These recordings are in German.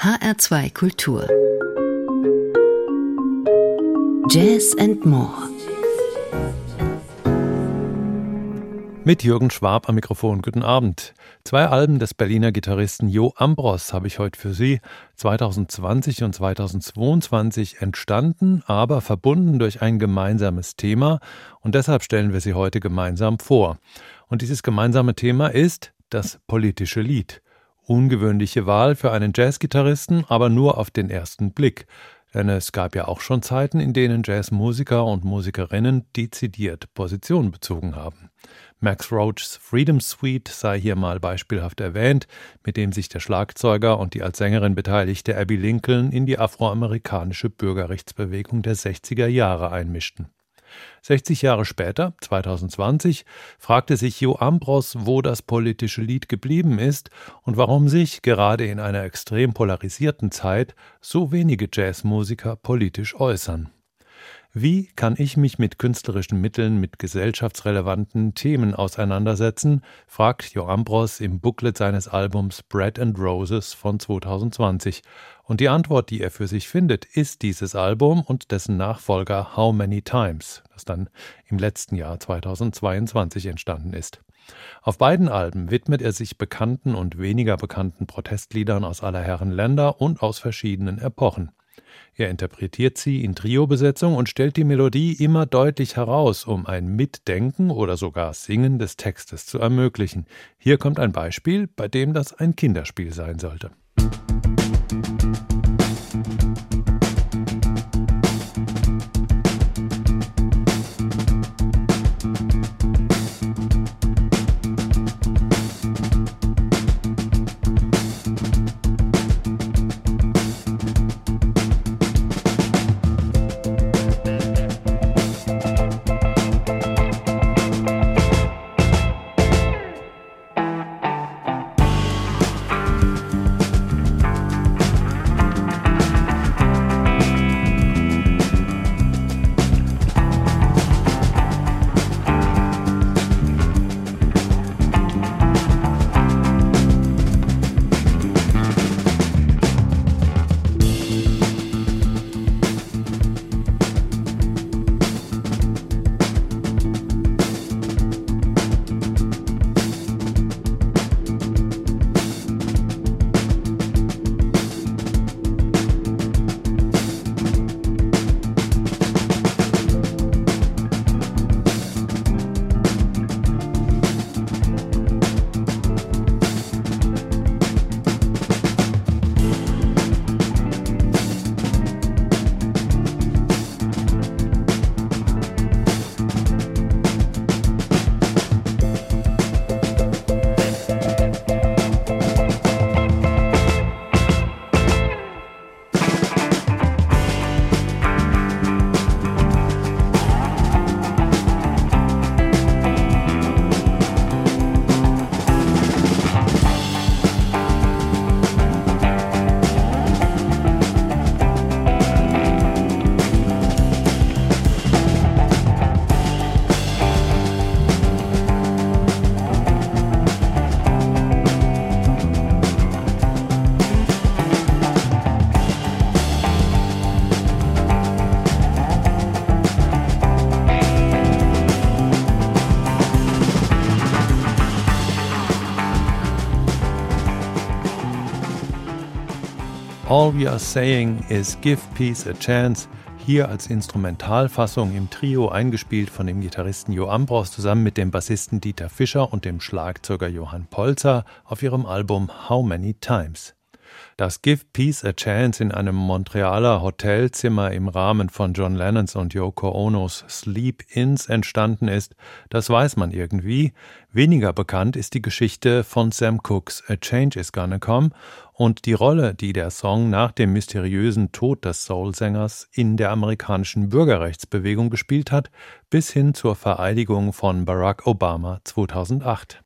HR2 Kultur Jazz and More Mit Jürgen Schwab am Mikrofon. Guten Abend. Zwei Alben des Berliner Gitarristen Jo Ambros habe ich heute für Sie 2020 und 2022 entstanden, aber verbunden durch ein gemeinsames Thema und deshalb stellen wir sie heute gemeinsam vor. Und dieses gemeinsame Thema ist das politische Lied. Ungewöhnliche Wahl für einen Jazzgitarristen, aber nur auf den ersten Blick. Denn es gab ja auch schon Zeiten, in denen Jazzmusiker und Musikerinnen dezidiert Position bezogen haben. Max Roachs Freedom Suite sei hier mal beispielhaft erwähnt, mit dem sich der Schlagzeuger und die als Sängerin beteiligte Abby Lincoln in die afroamerikanische Bürgerrechtsbewegung der 60er Jahre einmischten. 60 Jahre später, 2020, fragte sich Jo Ambros, wo das politische Lied geblieben ist und warum sich gerade in einer extrem polarisierten Zeit so wenige Jazzmusiker politisch äußern. Wie kann ich mich mit künstlerischen Mitteln mit gesellschaftsrelevanten Themen auseinandersetzen? fragt Jo Ambros im Booklet seines Albums Bread and Roses von 2020. Und die Antwort, die er für sich findet, ist dieses Album und dessen Nachfolger How Many Times, das dann im letzten Jahr 2022 entstanden ist. Auf beiden Alben widmet er sich bekannten und weniger bekannten Protestliedern aus aller Herren Länder und aus verschiedenen Epochen. Er interpretiert sie in Trio-Besetzung und stellt die Melodie immer deutlich heraus, um ein Mitdenken oder sogar Singen des Textes zu ermöglichen. Hier kommt ein Beispiel, bei dem das ein Kinderspiel sein sollte. All We Are Saying is Give Peace a Chance, hier als Instrumentalfassung im Trio eingespielt von dem Gitarristen Jo Ambros zusammen mit dem Bassisten Dieter Fischer und dem Schlagzeuger Johann Polzer auf ihrem Album How Many Times. Dass Give Peace a Chance in einem Montrealer Hotelzimmer im Rahmen von John Lennons und Yoko Onos Sleep-Ins entstanden ist, das weiß man irgendwie. Weniger bekannt ist die Geschichte von Sam Cooks A Change is Gonna Come und die Rolle, die der Song nach dem mysteriösen Tod des Soulsängers in der amerikanischen Bürgerrechtsbewegung gespielt hat, bis hin zur Vereidigung von Barack Obama 2008.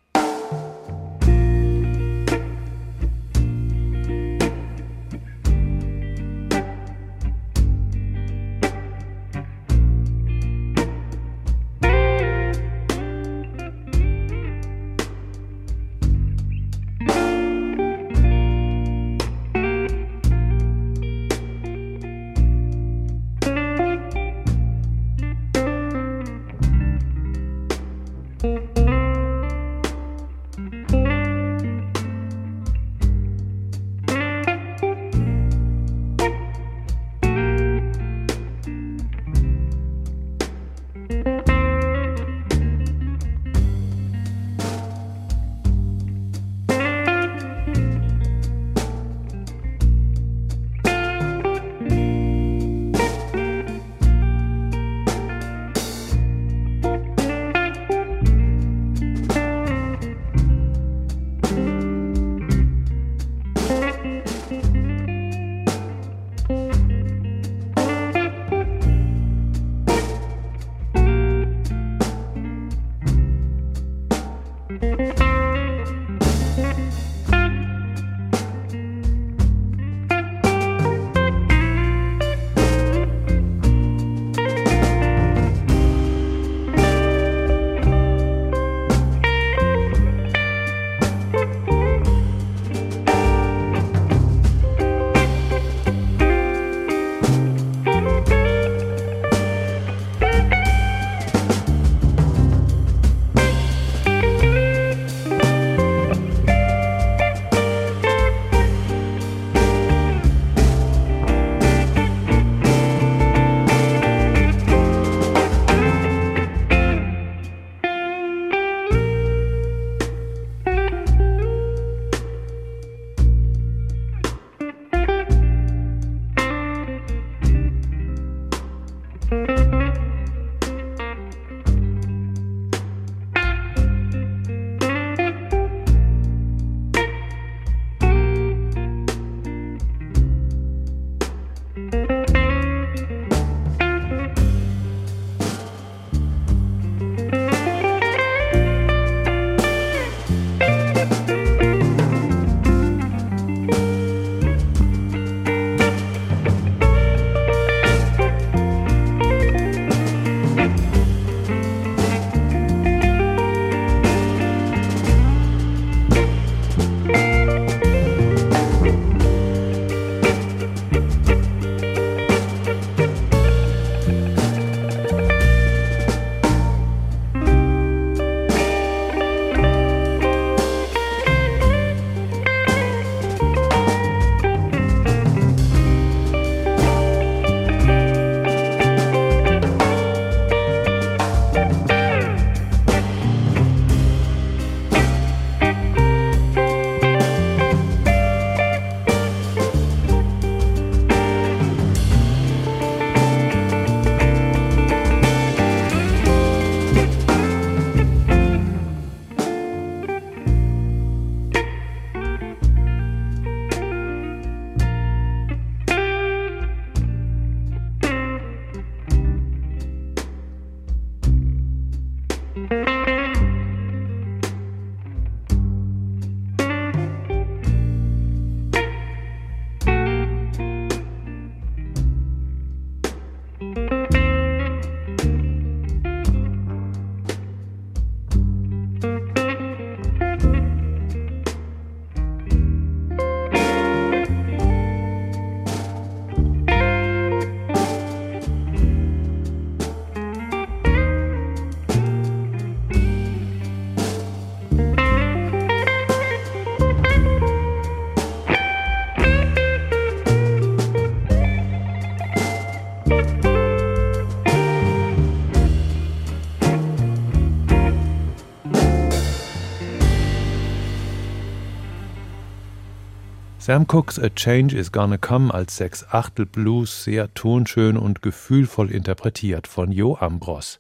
Sam Cooks A Change is Gonna Come als Sechs-Achtel-Blues sehr tonschön und gefühlvoll interpretiert von Jo Ambros.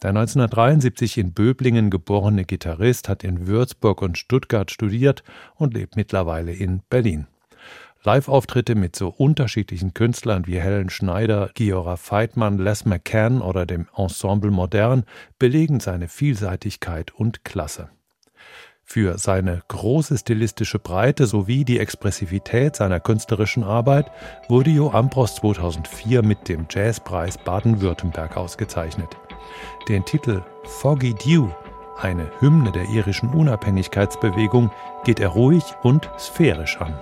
Der 1973 in Böblingen geborene Gitarrist hat in Würzburg und Stuttgart studiert und lebt mittlerweile in Berlin. Live-Auftritte mit so unterschiedlichen Künstlern wie Helen Schneider, Giora Feitmann, Les McCann oder dem Ensemble Modern belegen seine Vielseitigkeit und Klasse. Für seine große stilistische Breite sowie die Expressivität seiner künstlerischen Arbeit wurde Jo Ambros 2004 mit dem Jazzpreis Baden-Württemberg ausgezeichnet. Den Titel Foggy Dew, eine Hymne der irischen Unabhängigkeitsbewegung, geht er ruhig und sphärisch an.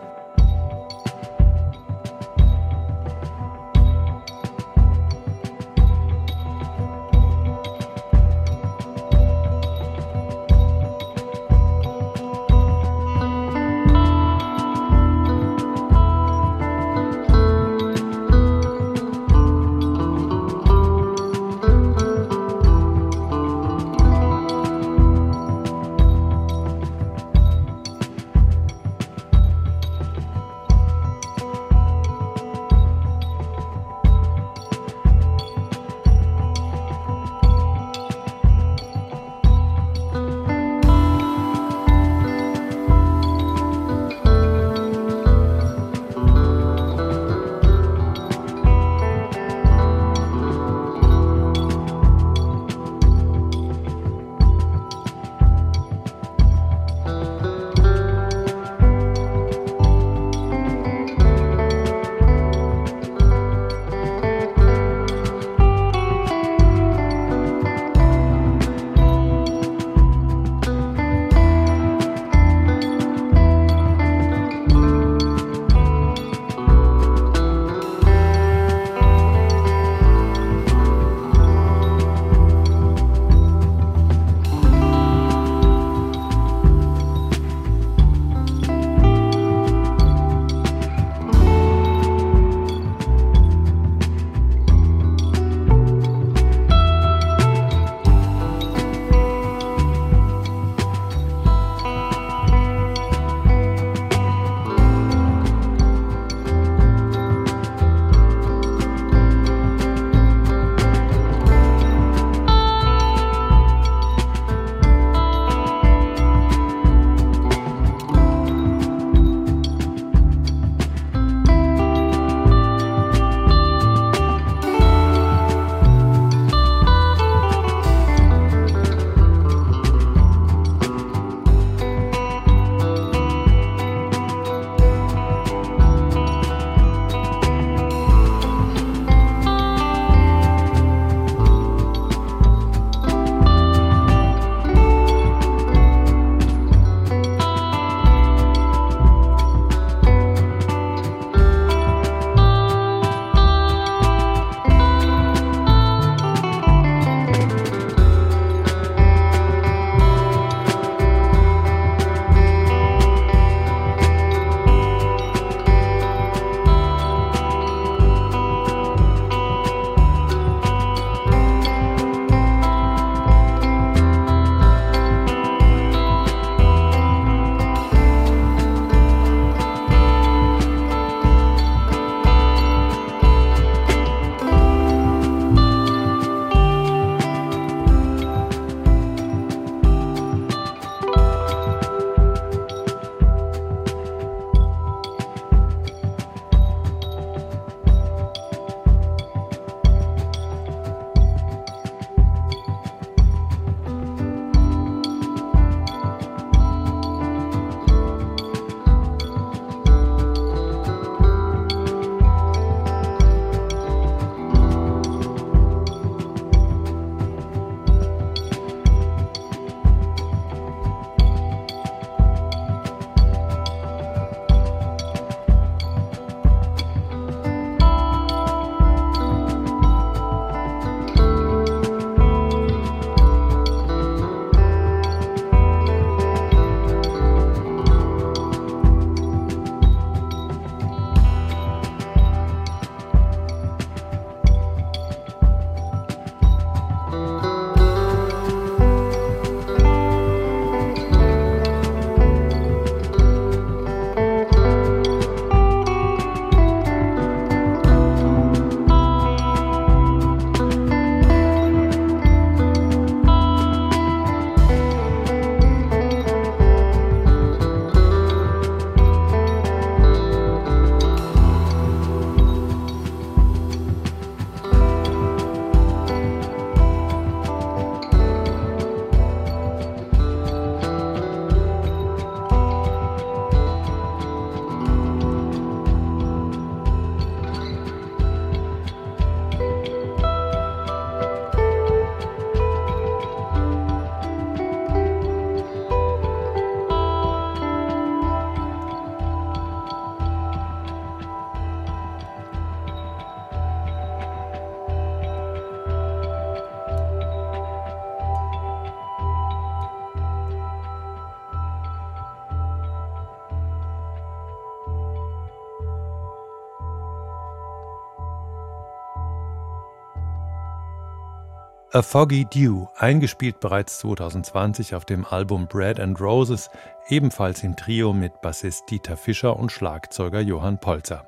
A Foggy Dew, eingespielt bereits 2020 auf dem Album Bread and Roses, ebenfalls im Trio mit Bassist Dieter Fischer und Schlagzeuger Johann Polzer.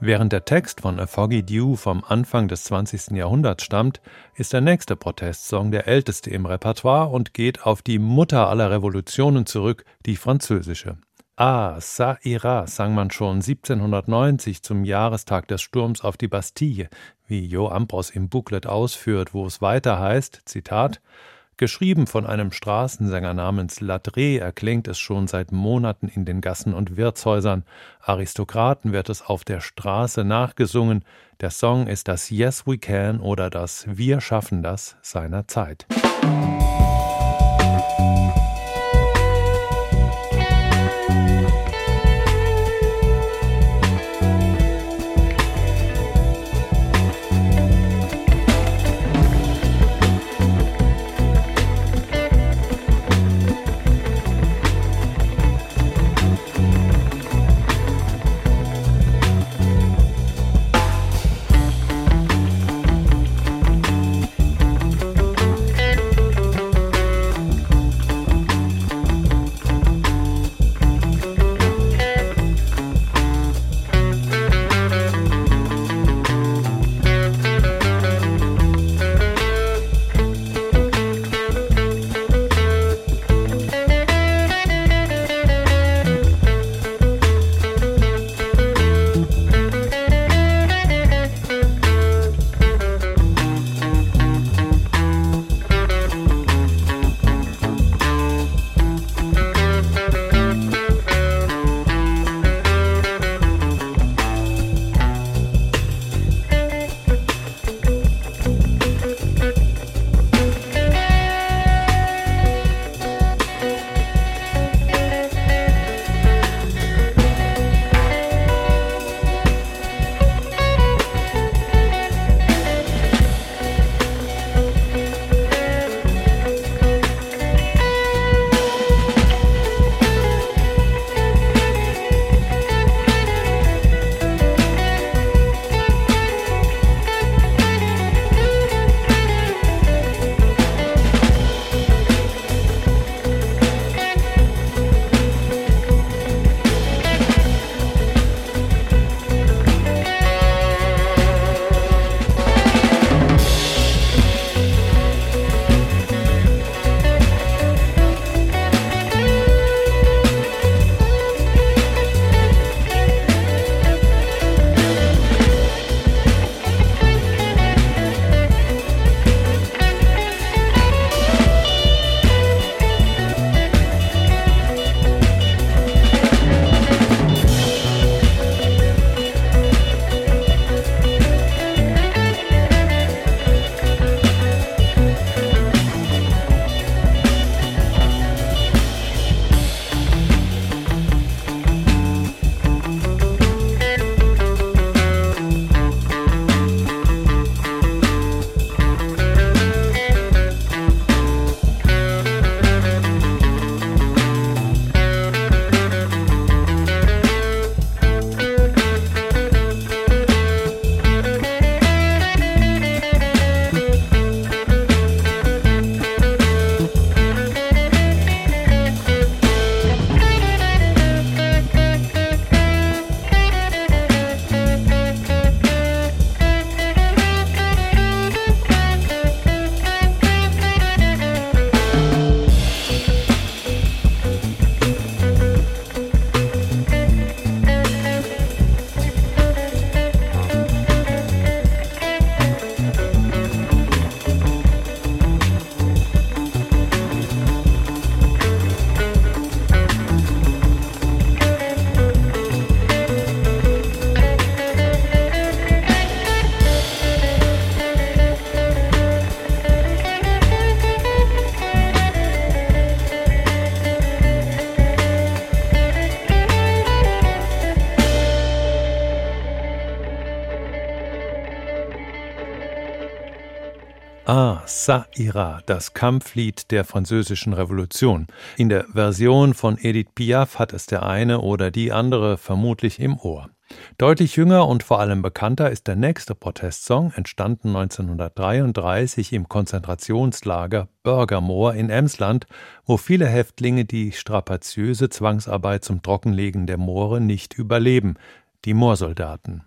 Während der Text von A Foggy Dew vom Anfang des 20. Jahrhunderts stammt, ist der nächste Protestsong der älteste im Repertoire und geht auf die Mutter aller Revolutionen zurück, die französische. Ah, ça ira, sang man schon 1790 zum Jahrestag des Sturms auf die Bastille, wie Jo Ambros im Booklet ausführt, wo es weiter heißt, Zitat, Geschrieben von einem Straßensänger namens Ladré erklingt es schon seit Monaten in den Gassen und Wirtshäusern. Aristokraten wird es auf der Straße nachgesungen. Der Song ist das Yes We Can oder das Wir schaffen das seiner Zeit. Ah, Ça ira, das Kampflied der französischen Revolution. In der Version von Edith Piaf hat es der eine oder die andere vermutlich im Ohr. Deutlich jünger und vor allem bekannter ist der nächste Protestsong, entstanden 1933 im Konzentrationslager Bürgermoor in Emsland, wo viele Häftlinge die strapaziöse Zwangsarbeit zum Trockenlegen der Moore nicht überleben, die Moorsoldaten.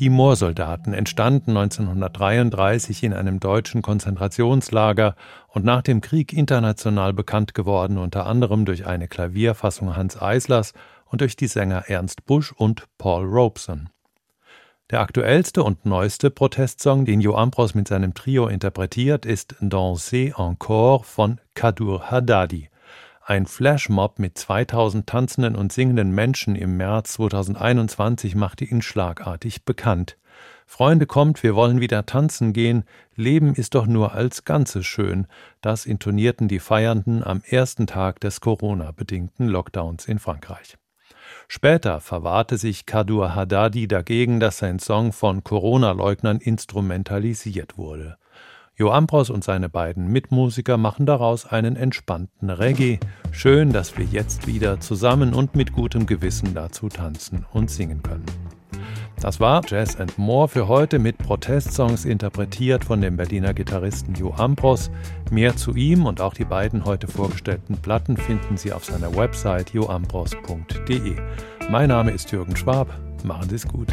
Die Moorsoldaten entstanden 1933 in einem deutschen Konzentrationslager und nach dem Krieg international bekannt geworden, unter anderem durch eine Klavierfassung Hans Eislers und durch die Sänger Ernst Busch und Paul Robeson. Der aktuellste und neueste Protestsong, den Jo Ambros mit seinem Trio interpretiert, ist Danser encore von Kadur Haddadi. Ein Flashmob mit 2000 tanzenden und singenden Menschen im März 2021 machte ihn schlagartig bekannt. Freunde kommt, wir wollen wieder tanzen gehen, Leben ist doch nur als Ganzes schön. Das intonierten die Feiernden am ersten Tag des Corona-bedingten Lockdowns in Frankreich. Später verwahrte sich Kadur Haddadi dagegen, dass sein Song von Corona-Leugnern instrumentalisiert wurde. Jo Ambros und seine beiden Mitmusiker machen daraus einen entspannten Reggae. Schön, dass wir jetzt wieder zusammen und mit gutem Gewissen dazu tanzen und singen können. Das war Jazz and More für heute mit Protestsongs interpretiert von dem Berliner Gitarristen Jo Ambros. Mehr zu ihm und auch die beiden heute vorgestellten Platten finden Sie auf seiner Website joambros.de. Mein Name ist Jürgen Schwab. Machen Sie es gut.